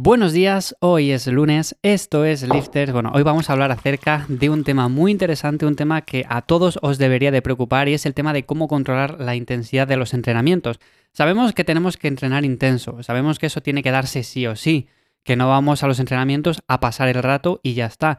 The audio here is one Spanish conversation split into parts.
Buenos días, hoy es lunes, esto es Lifters. Bueno, hoy vamos a hablar acerca de un tema muy interesante, un tema que a todos os debería de preocupar y es el tema de cómo controlar la intensidad de los entrenamientos. Sabemos que tenemos que entrenar intenso, sabemos que eso tiene que darse sí o sí, que no vamos a los entrenamientos a pasar el rato y ya está.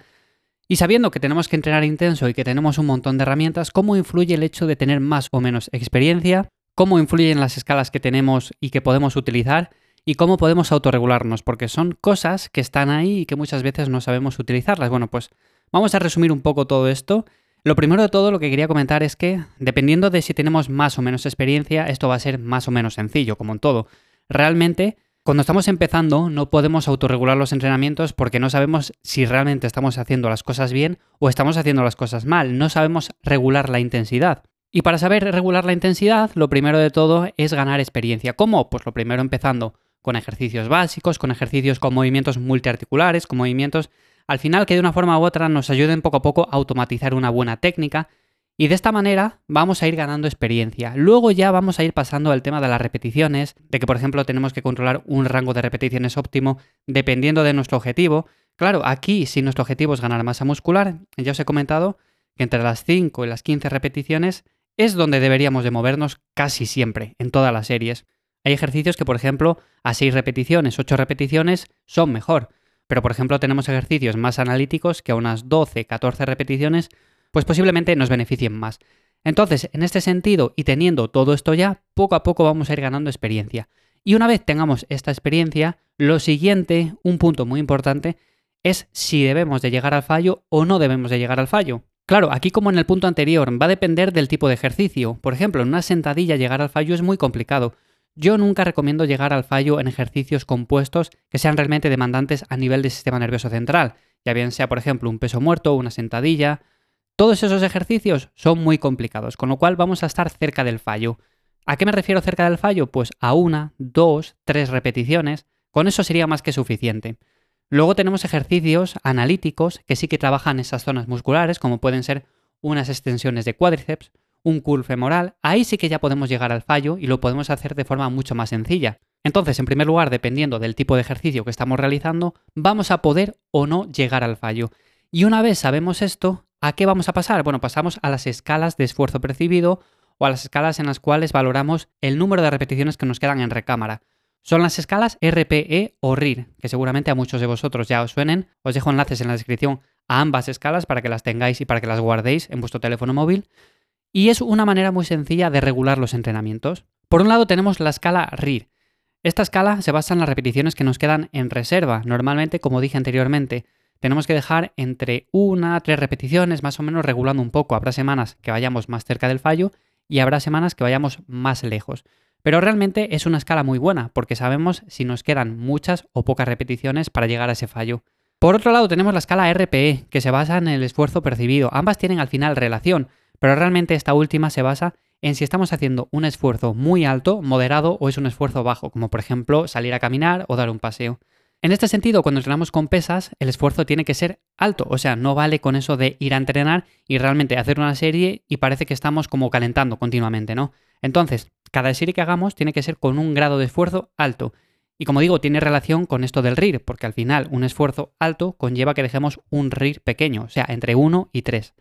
Y sabiendo que tenemos que entrenar intenso y que tenemos un montón de herramientas, ¿cómo influye el hecho de tener más o menos experiencia? ¿Cómo influyen las escalas que tenemos y que podemos utilizar? Y cómo podemos autorregularnos, porque son cosas que están ahí y que muchas veces no sabemos utilizarlas. Bueno, pues vamos a resumir un poco todo esto. Lo primero de todo lo que quería comentar es que, dependiendo de si tenemos más o menos experiencia, esto va a ser más o menos sencillo, como en todo. Realmente, cuando estamos empezando, no podemos autorregular los entrenamientos porque no sabemos si realmente estamos haciendo las cosas bien o estamos haciendo las cosas mal. No sabemos regular la intensidad. Y para saber regular la intensidad, lo primero de todo es ganar experiencia. ¿Cómo? Pues lo primero empezando con ejercicios básicos, con ejercicios con movimientos multiarticulares, con movimientos al final que de una forma u otra nos ayuden poco a poco a automatizar una buena técnica. Y de esta manera vamos a ir ganando experiencia. Luego ya vamos a ir pasando al tema de las repeticiones, de que por ejemplo tenemos que controlar un rango de repeticiones óptimo dependiendo de nuestro objetivo. Claro, aquí si nuestro objetivo es ganar masa muscular, ya os he comentado que entre las 5 y las 15 repeticiones es donde deberíamos de movernos casi siempre, en todas las series. Hay ejercicios que, por ejemplo, a 6 repeticiones, 8 repeticiones son mejor. Pero, por ejemplo, tenemos ejercicios más analíticos que a unas 12, 14 repeticiones, pues posiblemente nos beneficien más. Entonces, en este sentido y teniendo todo esto ya, poco a poco vamos a ir ganando experiencia. Y una vez tengamos esta experiencia, lo siguiente, un punto muy importante, es si debemos de llegar al fallo o no debemos de llegar al fallo. Claro, aquí como en el punto anterior, va a depender del tipo de ejercicio. Por ejemplo, en una sentadilla llegar al fallo es muy complicado. Yo nunca recomiendo llegar al fallo en ejercicios compuestos que sean realmente demandantes a nivel del sistema nervioso central, ya bien sea por ejemplo un peso muerto, una sentadilla. Todos esos ejercicios son muy complicados, con lo cual vamos a estar cerca del fallo. ¿A qué me refiero cerca del fallo? Pues a una, dos, tres repeticiones. Con eso sería más que suficiente. Luego tenemos ejercicios analíticos que sí que trabajan esas zonas musculares, como pueden ser unas extensiones de cuádriceps, un curl femoral, ahí sí que ya podemos llegar al fallo y lo podemos hacer de forma mucho más sencilla. Entonces, en primer lugar, dependiendo del tipo de ejercicio que estamos realizando, vamos a poder o no llegar al fallo. Y una vez sabemos esto, ¿a qué vamos a pasar? Bueno, pasamos a las escalas de esfuerzo percibido o a las escalas en las cuales valoramos el número de repeticiones que nos quedan en recámara. Son las escalas RPE o RIR, que seguramente a muchos de vosotros ya os suenen. Os dejo enlaces en la descripción a ambas escalas para que las tengáis y para que las guardéis en vuestro teléfono móvil. Y es una manera muy sencilla de regular los entrenamientos. Por un lado tenemos la escala RIR. Esta escala se basa en las repeticiones que nos quedan en reserva. Normalmente, como dije anteriormente, tenemos que dejar entre una tres repeticiones, más o menos regulando un poco. Habrá semanas que vayamos más cerca del fallo y habrá semanas que vayamos más lejos. Pero realmente es una escala muy buena porque sabemos si nos quedan muchas o pocas repeticiones para llegar a ese fallo. Por otro lado tenemos la escala RPE, que se basa en el esfuerzo percibido. Ambas tienen al final relación, pero realmente esta última se basa en si estamos haciendo un esfuerzo muy alto, moderado o es un esfuerzo bajo, como por ejemplo salir a caminar o dar un paseo. En este sentido, cuando entrenamos con pesas, el esfuerzo tiene que ser alto, o sea, no vale con eso de ir a entrenar y realmente hacer una serie y parece que estamos como calentando continuamente, ¿no? Entonces, cada serie que hagamos tiene que ser con un grado de esfuerzo alto. Y como digo, tiene relación con esto del RIR, porque al final un esfuerzo alto conlleva que dejemos un RIR pequeño, o sea, entre 1 y 3.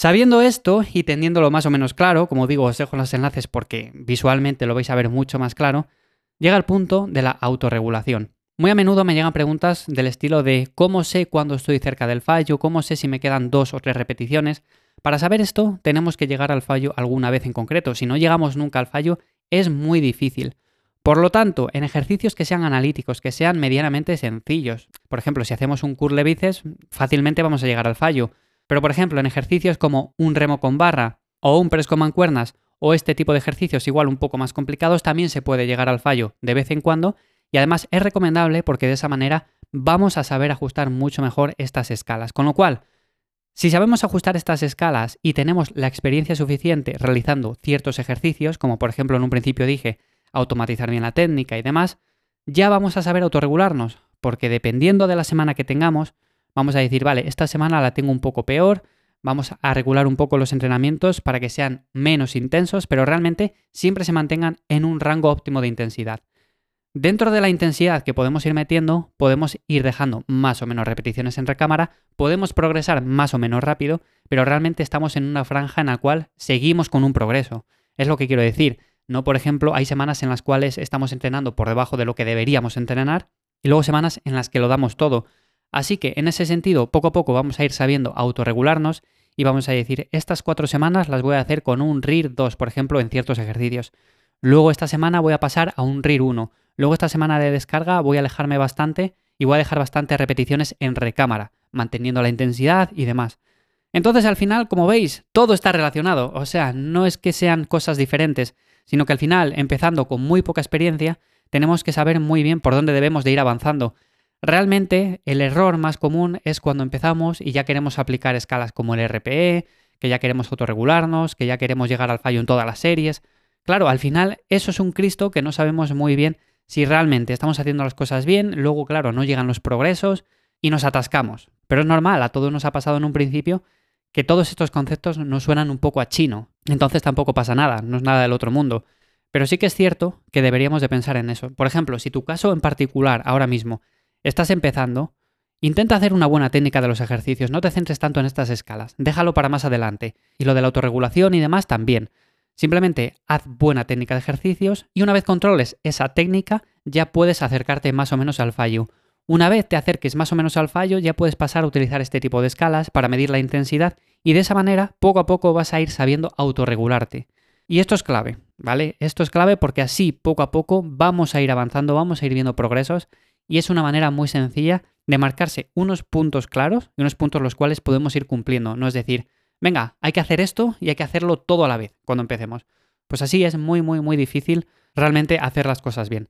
Sabiendo esto y teniéndolo más o menos claro, como digo, os dejo los enlaces porque visualmente lo vais a ver mucho más claro, llega el punto de la autorregulación. Muy a menudo me llegan preguntas del estilo de cómo sé cuándo estoy cerca del fallo, cómo sé si me quedan dos o tres repeticiones. Para saber esto, tenemos que llegar al fallo alguna vez en concreto. Si no llegamos nunca al fallo, es muy difícil. Por lo tanto, en ejercicios que sean analíticos, que sean medianamente sencillos, por ejemplo, si hacemos un curl de fácilmente vamos a llegar al fallo. Pero por ejemplo, en ejercicios como un remo con barra o un press con mancuernas o este tipo de ejercicios igual un poco más complicados, también se puede llegar al fallo de vez en cuando y además es recomendable porque de esa manera vamos a saber ajustar mucho mejor estas escalas. Con lo cual, si sabemos ajustar estas escalas y tenemos la experiencia suficiente realizando ciertos ejercicios, como por ejemplo en un principio dije, automatizar bien la técnica y demás, ya vamos a saber autorregularnos, porque dependiendo de la semana que tengamos, Vamos a decir, vale, esta semana la tengo un poco peor, vamos a regular un poco los entrenamientos para que sean menos intensos, pero realmente siempre se mantengan en un rango óptimo de intensidad. Dentro de la intensidad que podemos ir metiendo, podemos ir dejando más o menos repeticiones en recámara, podemos progresar más o menos rápido, pero realmente estamos en una franja en la cual seguimos con un progreso. Es lo que quiero decir. No, por ejemplo, hay semanas en las cuales estamos entrenando por debajo de lo que deberíamos entrenar y luego semanas en las que lo damos todo. Así que en ese sentido, poco a poco vamos a ir sabiendo autorregularnos y vamos a decir, estas cuatro semanas las voy a hacer con un RIR 2, por ejemplo, en ciertos ejercicios. Luego esta semana voy a pasar a un RIR 1. Luego esta semana de descarga voy a alejarme bastante y voy a dejar bastantes repeticiones en recámara, manteniendo la intensidad y demás. Entonces al final, como veis, todo está relacionado. O sea, no es que sean cosas diferentes, sino que al final, empezando con muy poca experiencia, tenemos que saber muy bien por dónde debemos de ir avanzando. Realmente, el error más común es cuando empezamos y ya queremos aplicar escalas como el RPE, que ya queremos autorregularnos, que ya queremos llegar al fallo en todas las series. Claro, al final eso es un Cristo que no sabemos muy bien si realmente estamos haciendo las cosas bien, luego, claro, no llegan los progresos y nos atascamos. Pero es normal, a todos nos ha pasado en un principio que todos estos conceptos nos suenan un poco a chino. Entonces tampoco pasa nada, no es nada del otro mundo. Pero sí que es cierto que deberíamos de pensar en eso. Por ejemplo, si tu caso en particular ahora mismo estás empezando, intenta hacer una buena técnica de los ejercicios, no te centres tanto en estas escalas, déjalo para más adelante. Y lo de la autorregulación y demás también. Simplemente haz buena técnica de ejercicios y una vez controles esa técnica ya puedes acercarte más o menos al fallo. Una vez te acerques más o menos al fallo, ya puedes pasar a utilizar este tipo de escalas para medir la intensidad y de esa manera poco a poco vas a ir sabiendo autorregularte. Y esto es clave, ¿vale? Esto es clave porque así poco a poco vamos a ir avanzando, vamos a ir viendo progresos y es una manera muy sencilla de marcarse unos puntos claros y unos puntos los cuales podemos ir cumpliendo. No es decir, venga, hay que hacer esto y hay que hacerlo todo a la vez cuando empecemos. Pues así es muy, muy, muy difícil realmente hacer las cosas bien.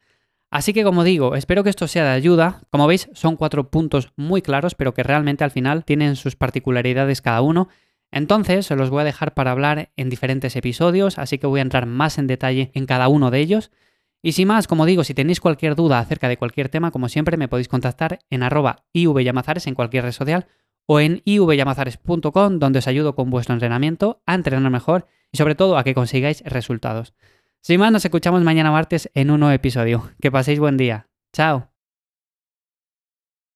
Así que como digo, espero que esto sea de ayuda. Como veis, son cuatro puntos muy claros, pero que realmente al final tienen sus particularidades cada uno. Entonces, los voy a dejar para hablar en diferentes episodios, así que voy a entrar más en detalle en cada uno de ellos. Y sin más, como digo, si tenéis cualquier duda acerca de cualquier tema, como siempre, me podéis contactar en arroba ivyamazares en cualquier red social o en ivyamazares.com, donde os ayudo con vuestro entrenamiento a entrenar mejor y sobre todo a que consigáis resultados. Sin más, nos escuchamos mañana martes en un nuevo episodio. Que paséis buen día. Chao.